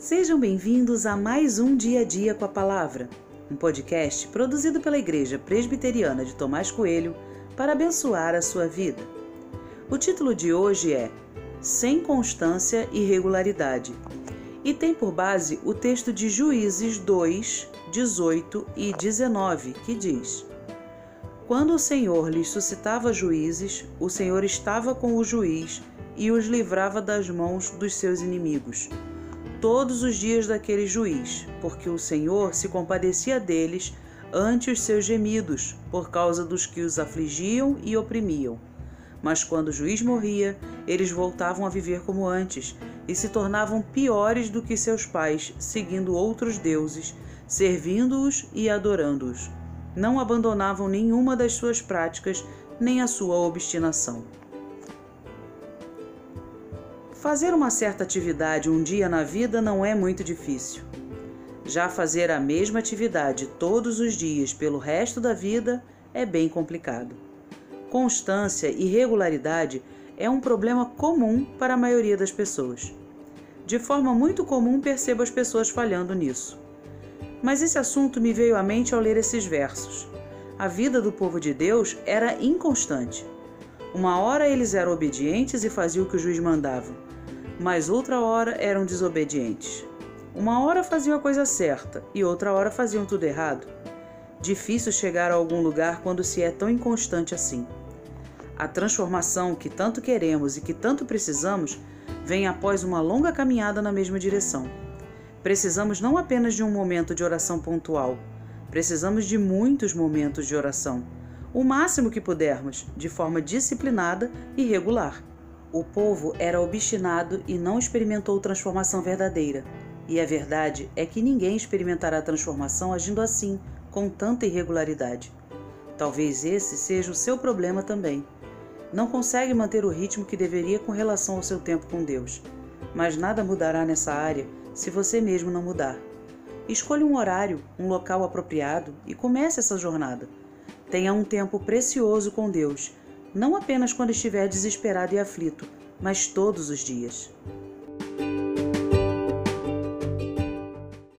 Sejam bem-vindos a mais um Dia a Dia com a Palavra, um podcast produzido pela Igreja Presbiteriana de Tomás Coelho para abençoar a sua vida. O título de hoje é Sem Constância e Regularidade e tem por base o texto de Juízes 2, 18 e 19, que diz: Quando o Senhor lhes suscitava juízes, o Senhor estava com o juiz e os livrava das mãos dos seus inimigos todos os dias daquele juiz, porque o Senhor se compadecia deles ante os seus gemidos, por causa dos que os afligiam e oprimiam. Mas quando o juiz morria, eles voltavam a viver como antes e se tornavam piores do que seus pais, seguindo outros deuses, servindo-os e adorando-os. Não abandonavam nenhuma das suas práticas, nem a sua obstinação. Fazer uma certa atividade um dia na vida não é muito difícil. Já fazer a mesma atividade todos os dias pelo resto da vida é bem complicado. Constância e regularidade é um problema comum para a maioria das pessoas. De forma muito comum percebo as pessoas falhando nisso. Mas esse assunto me veio à mente ao ler esses versos. A vida do povo de Deus era inconstante. Uma hora eles eram obedientes e faziam o que o juiz mandava mas outra hora eram desobedientes. Uma hora faziam a coisa certa e outra hora faziam tudo errado. Difícil chegar a algum lugar quando se é tão inconstante assim. A transformação que tanto queremos e que tanto precisamos vem após uma longa caminhada na mesma direção. Precisamos não apenas de um momento de oração pontual, precisamos de muitos momentos de oração, o máximo que pudermos, de forma disciplinada e regular. O povo era obstinado e não experimentou transformação verdadeira. E a verdade é que ninguém experimentará transformação agindo assim, com tanta irregularidade. Talvez esse seja o seu problema também. Não consegue manter o ritmo que deveria com relação ao seu tempo com Deus. Mas nada mudará nessa área se você mesmo não mudar. Escolha um horário, um local apropriado e comece essa jornada. Tenha um tempo precioso com Deus não apenas quando estiver desesperado e aflito, mas todos os dias.